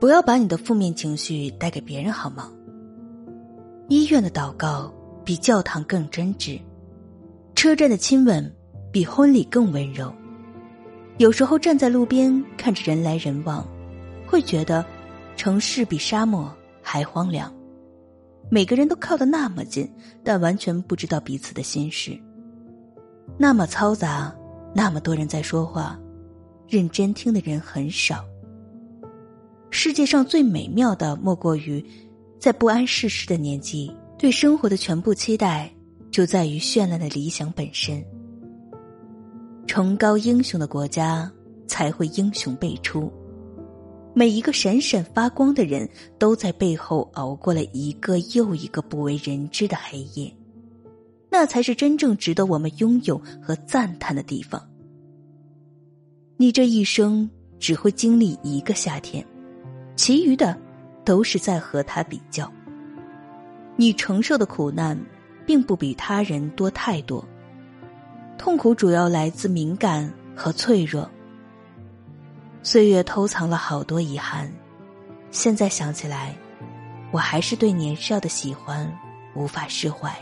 不要把你的负面情绪带给别人，好吗？医院的祷告比教堂更真挚，车站的亲吻比婚礼更温柔。有时候站在路边看着人来人往，会觉得城市比沙漠还荒凉。每个人都靠得那么近，但完全不知道彼此的心事。那么嘈杂，那么多人在说话，认真听的人很少。世界上最美妙的，莫过于在不谙世事的年纪，对生活的全部期待，就在于绚烂的理想本身。崇高英雄的国家，才会英雄辈出。每一个闪闪发光的人，都在背后熬过了一个又一个不为人知的黑夜，那才是真正值得我们拥有和赞叹的地方。你这一生只会经历一个夏天，其余的都是在和他比较。你承受的苦难，并不比他人多太多，痛苦主要来自敏感和脆弱。岁月偷藏了好多遗憾，现在想起来，我还是对年少的喜欢无法释怀。